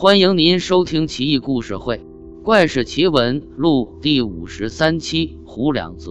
欢迎您收听《奇异故事会·怪事奇闻录》第五十三期《胡两则》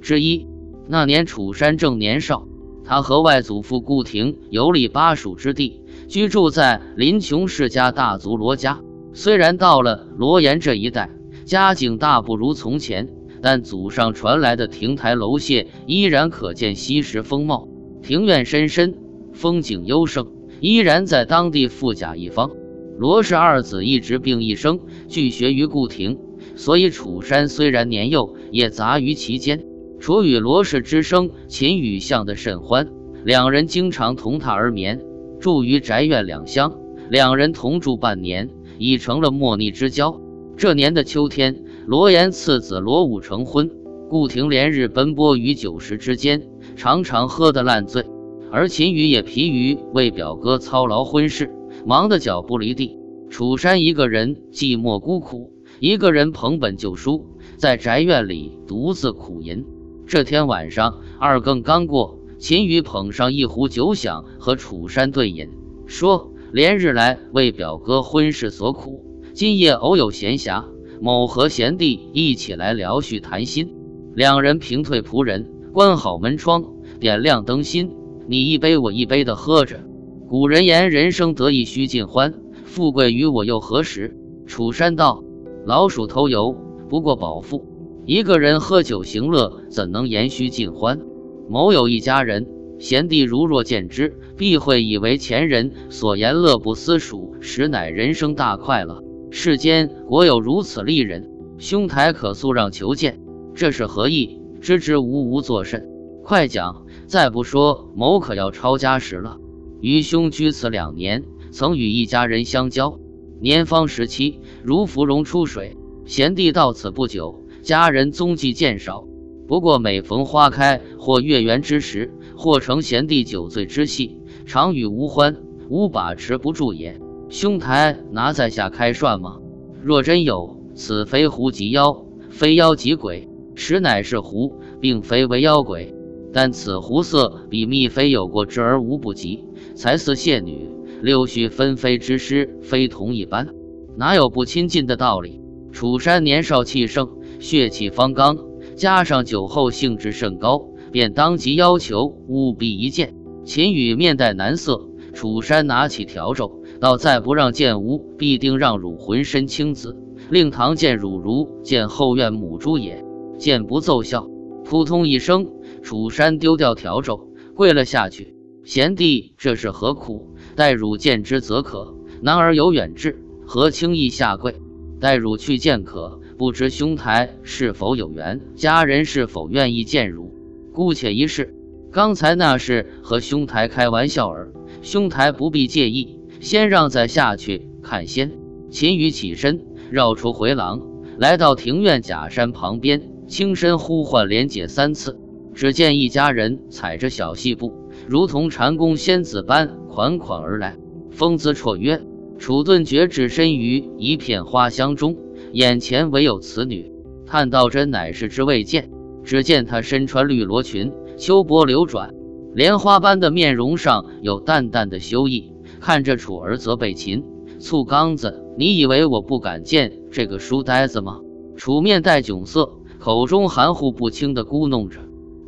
之一。那年楚山正年少，他和外祖父顾廷游历巴蜀之地，居住在林琼世家大族罗家。虽然到了罗岩这一带，家境大不如从前，但祖上传来的亭台楼榭依然可见昔时风貌，庭院深深，风景优胜，依然在当地富甲一方。罗氏二子一直病一生，俱学于顾廷，所以楚山虽然年幼，也杂于其间。楚与罗氏之生秦羽相得甚欢，两人经常同榻而眠，住于宅院两厢，两人同住半年，已成了莫逆之交。这年的秋天，罗延次子罗武成婚，顾廷连日奔波于酒食之间，常常喝得烂醉，而秦羽也疲于为表哥操劳婚事，忙得脚不离地。楚山一个人寂寞孤苦，一个人捧本旧书，在宅院里独自苦吟。这天晚上二更刚过，秦羽捧上一壶酒想，和楚山对饮，说：“连日来为表哥婚事所苦。”今夜偶有闲暇，某和贤弟一起来聊叙谈心。两人平退仆人，关好门窗，点亮灯芯，你一杯我一杯的喝着。古人言：“人生得意须尽欢，富贵于我又何时？”楚山道：“老鼠偷油，不过饱腹。一个人喝酒行乐，怎能言须尽欢？”某有一家人，贤弟如若见之，必会以为前人所言乐不思蜀，实乃人生大快乐。世间果有如此丽人，兄台可速让求见。这是何意？支支吾吾作甚？快讲！再不说，某可要抄家时了。余兄居此两年，曾与一家人相交，年方十七，如芙蓉出水。贤弟到此不久，家人踪迹渐少。不过每逢花开或月圆之时，或成贤弟酒醉之戏，常与无欢，无把持不住也。兄台拿在下开涮吗？若真有，此非狐即妖，非妖即鬼，实乃是狐，并非为妖鬼。但此狐色比蜜妃有过之而无不及，才似谢女，六絮纷飞之诗，非同一般，哪有不亲近的道理？楚山年少气盛，血气方刚，加上酒后兴致甚高，便当即要求务必一见。秦羽面带难色，楚山拿起笤帚。道再不让见吾，必定让汝浑身青紫，令堂见汝如见后院母猪也。见不奏效，扑通一声，楚山丢掉笤帚，跪了下去。贤弟，这是何苦？待汝见之则可。男儿有远志，何轻易下跪？待汝去见可，不知兄台是否有缘，家人是否愿意见汝？姑且一试。刚才那是和兄台开玩笑儿，兄台不必介意。先让再下去看仙。秦羽起身，绕出回廊，来到庭院假山旁边，轻声呼唤莲姐三次。只见一家人踩着小细步，如同禅宫仙子般款款而来，风姿绰约。楚顿觉置身于一片花香中，眼前唯有此女，叹道：“真乃是之未见。”只见她身穿绿罗裙，秋波流转，莲花般的面容上有淡淡的羞意。看着楚儿责备秦醋缸子，你以为我不敢见这个书呆子吗？楚面带窘色，口中含糊不清的咕哝着，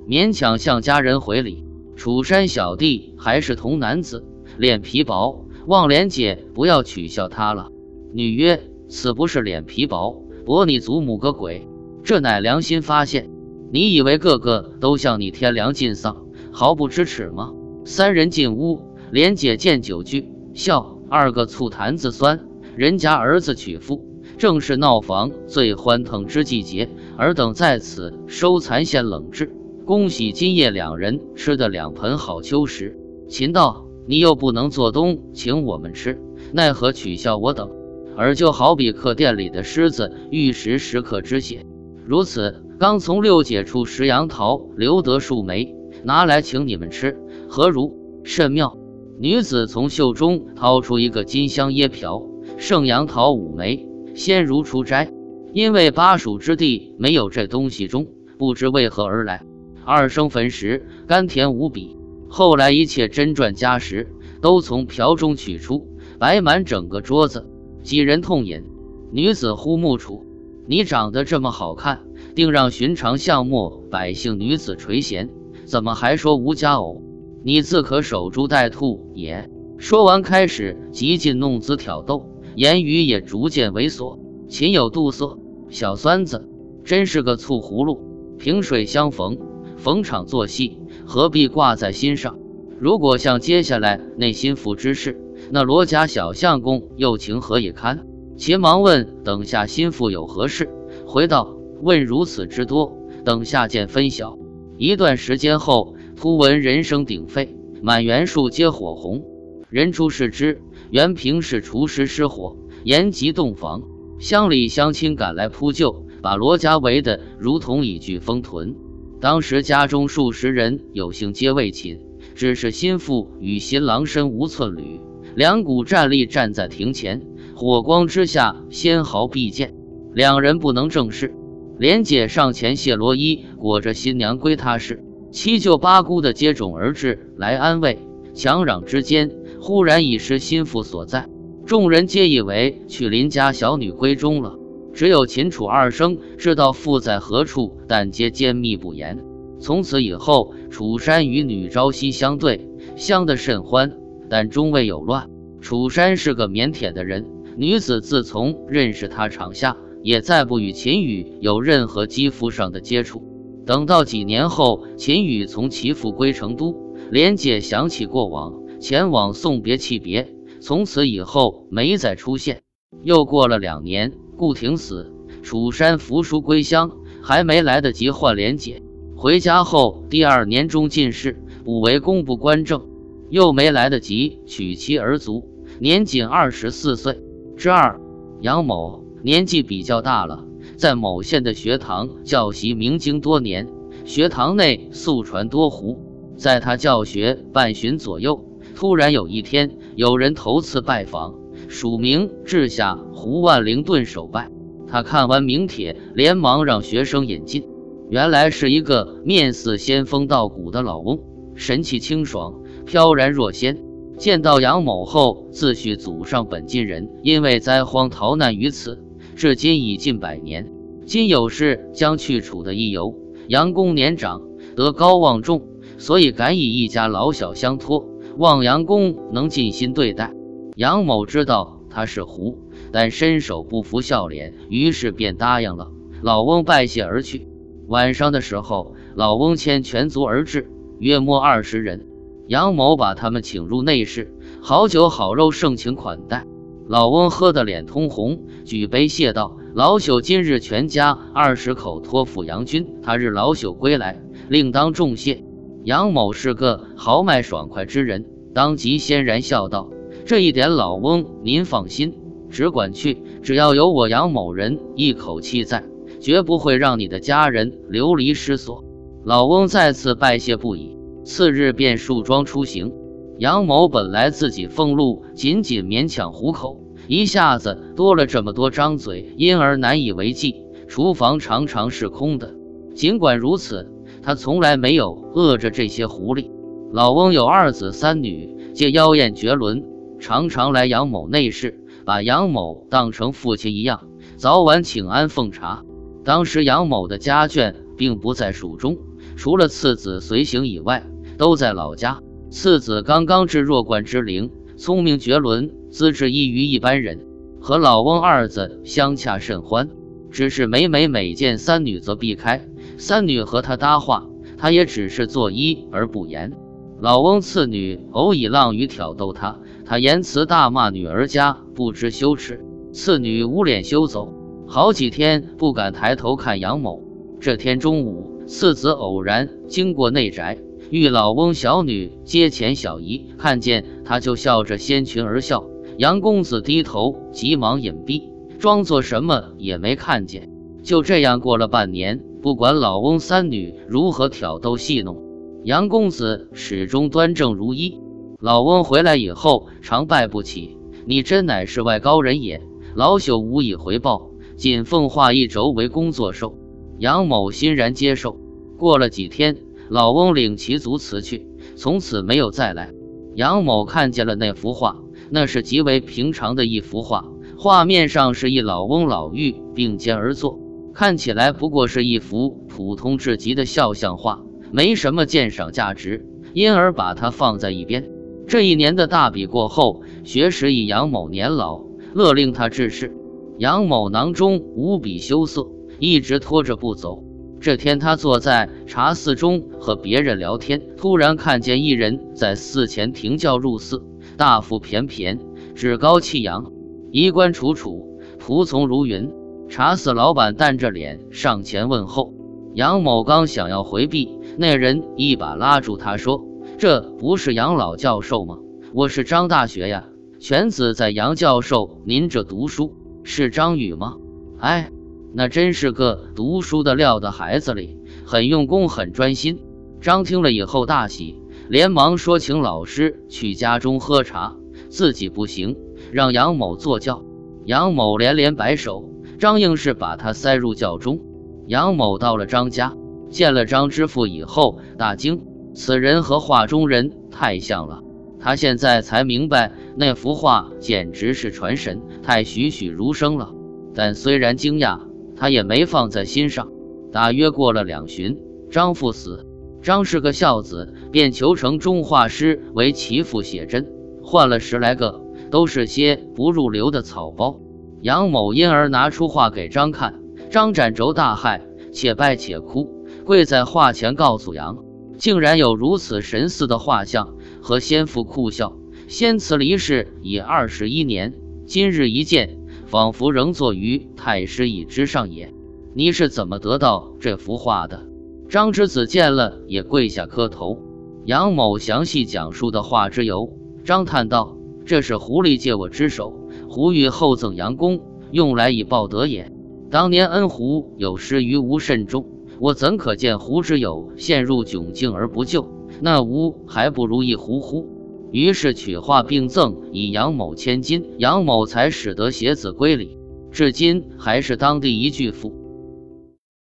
勉强向家人回礼。楚山小弟还是童男子，脸皮薄，望莲姐不要取笑他了。女曰：“此不是脸皮薄，驳你祖母个鬼！这乃良心发现。你以为个个都像你天良尽丧，毫不知耻吗？”三人进屋。莲姐见酒具，笑二个醋坛子酸。人家儿子娶妇，正是闹房最欢腾之季节，尔等在此收残馅冷炙。恭喜今夜两人吃的两盆好秋食。秦道，你又不能做东请我们吃，奈何取笑我等？而就好比客店里的狮子欲食食客之血。如此，刚从六姐处拾杨桃，留得数枚，拿来请你们吃，何如？甚妙。女子从袖中掏出一个金香椰瓢，盛杨桃五枚，先如出摘。因为巴蜀之地没有这东西中，不知为何而来。二生焚时，甘甜无比。后来一切珍馔佳食都从瓢中取出，摆满整个桌子。几人痛饮。女子呼木楚：“你长得这么好看，定让寻常巷陌百姓女子垂涎，怎么还说无佳偶？你自可守株待兔也。”说完，开始极尽弄姿挑逗，言语也逐渐猥琐。秦有妒色，小酸子，真是个醋葫芦。萍水相逢，逢场作戏，何必挂在心上？如果像接下来那心腹之事，那罗家小相公又情何以堪？秦忙问：“等下心腹有何事？”回道：“问如此之多，等下见分晓。”一段时间后，突闻人声鼎沸，满园树皆火红。人出视之，原平氏厨师失火，延及洞房。乡里乡亲赶来扑救，把罗家围得如同一具封屯。当时家中数十人有幸皆未寝，只是心腹与新郎身无寸缕，两股战力站在庭前，火光之下纤毫毕见，两人不能正视。莲姐上前卸罗衣，裹着新娘归他室，七舅八姑的接踵而至来安慰，强嚷之间，忽然已失心腹所在。众人皆以为去邻家小女闺中了，只有秦楚二生知道父在何处，但皆缄密不言。从此以后，楚山与女朝夕相对，相得甚欢，但终未有乱。楚山是个腼腆的人，女子自从认识他场下，也再不与秦羽有任何肌肤上的接触。等到几年后，秦羽从其父归成都，莲姐想起过往，前往送别泣别。从此以后没再出现。又过了两年，顾廷死，楚山扶书归乡，还没来得及换莲姐。回家后第二年中进士，补为工部官正，又没来得及娶妻儿族，年仅二十四岁。之二，杨某年纪比较大了，在某县的学堂教习明经多年，学堂内素传多胡，在他教学半旬左右。突然有一天，有人头次拜访，署名治下胡万灵顿首拜。他看完名帖，连忙让学生引进。原来是一个面似仙风道骨的老翁，神气清爽，飘然若仙。见到杨某后，自叙祖上本晋人，因为灾荒逃难于此，至今已近百年。今有事将去楚的一游。杨公年长，德高望重，所以敢以一家老小相托。望杨公能尽心对待。杨某知道他是狐，但伸手不服笑脸，于是便答应了。老翁拜谢而去。晚上的时候，老翁牵全族而至，约莫二十人。杨某把他们请入内室，好酒好肉，盛情款待。老翁喝得脸通红，举杯谢道：“老朽今日全家二十口托付杨君，他日老朽归来，另当重谢。”杨某是个豪迈爽快之人，当即欣然笑道：“这一点，老翁您放心，只管去，只要有我杨某人一口气在，绝不会让你的家人流离失所。”老翁再次拜谢不已，次日便束装出行。杨某本来自己俸禄仅仅勉强糊口，一下子多了这么多张嘴，因而难以为继，厨房常常是空的。尽管如此。他从来没有饿着这些狐狸。老翁有二子三女，皆妖艳绝伦，常常来杨某内室，把杨某当成父亲一样，早晚请安奉茶。当时杨某的家眷并不在蜀中，除了次子随行以外，都在老家。次子刚刚至弱冠之龄，聪明绝伦，资质异于一般人，和老翁二子相洽甚欢。只是每每每见三女，则避开。三女和他搭话，他也只是作揖而不言。老翁次女偶以浪语挑逗他，他言辞大骂女儿家不知羞耻。次女捂脸羞走，好几天不敢抬头看杨某。这天中午，次子偶然经过内宅，遇老翁小女接前小姨，看见他就笑着掀裙而笑。杨公子低头，急忙隐蔽，装作什么也没看见。就这样过了半年。不管老翁三女如何挑逗戏弄，杨公子始终端正如一。老翁回来以后，常拜不起：“你真乃世外高人也。”老朽无以回报，仅奉画一轴为工作寿。杨某欣然接受。过了几天，老翁领其族辞去，从此没有再来。杨某看见了那幅画，那是极为平常的一幅画，画面上是一老翁老妪并肩而坐，看起来不过是一幅普通至极的肖像画，没什么鉴赏价值，因而把它放在一边。这一年的大比过后，学识以杨某年老，勒令他致仕。杨某囊中无比羞涩，一直拖着不走。这天，他坐在茶肆中和别人聊天，突然看见一人在寺前停轿入寺，大腹便便，趾高气扬，衣冠楚楚，仆从如云。茶肆老板淡着脸上前问候，杨某刚想要回避，那人一把拉住他说。这不是杨老教授吗？我是张大学呀，犬子在杨教授您这读书，是张宇吗？哎，那真是个读书的料的孩子哩，很用功，很专心。张听了以后大喜，连忙说请老师去家中喝茶，自己不行，让杨某坐轿。杨某连连摆手，张硬是把他塞入轿中。杨某到了张家，见了张知府以后，大惊。此人和画中人太像了，他现在才明白那幅画简直是传神，太栩栩如生了。但虽然惊讶，他也没放在心上。大约过了两旬，张父死，张是个孝子，便求成中画师为其父写真，换了十来个，都是些不入流的草包。杨某因而拿出画给张看，张展轴大骇，且拜且哭，跪在画前告诉杨。竟然有如此神似的画像，和先父哭笑。先慈离世已二十一年，今日一见，仿佛仍坐于太师椅之上也。你是怎么得到这幅画的？张之子见了也跪下磕头。杨某详细讲述的画之由。张叹道：“这是狐狸借我之手，狐欲厚赠杨公，用来以报德也。当年恩狐有失于吾甚重。”我怎可见胡之友陷入窘境而不救？那吾还不如一胡乎？于是取画并赠以杨某千金，杨某才使得携子归里，至今还是当地一巨富。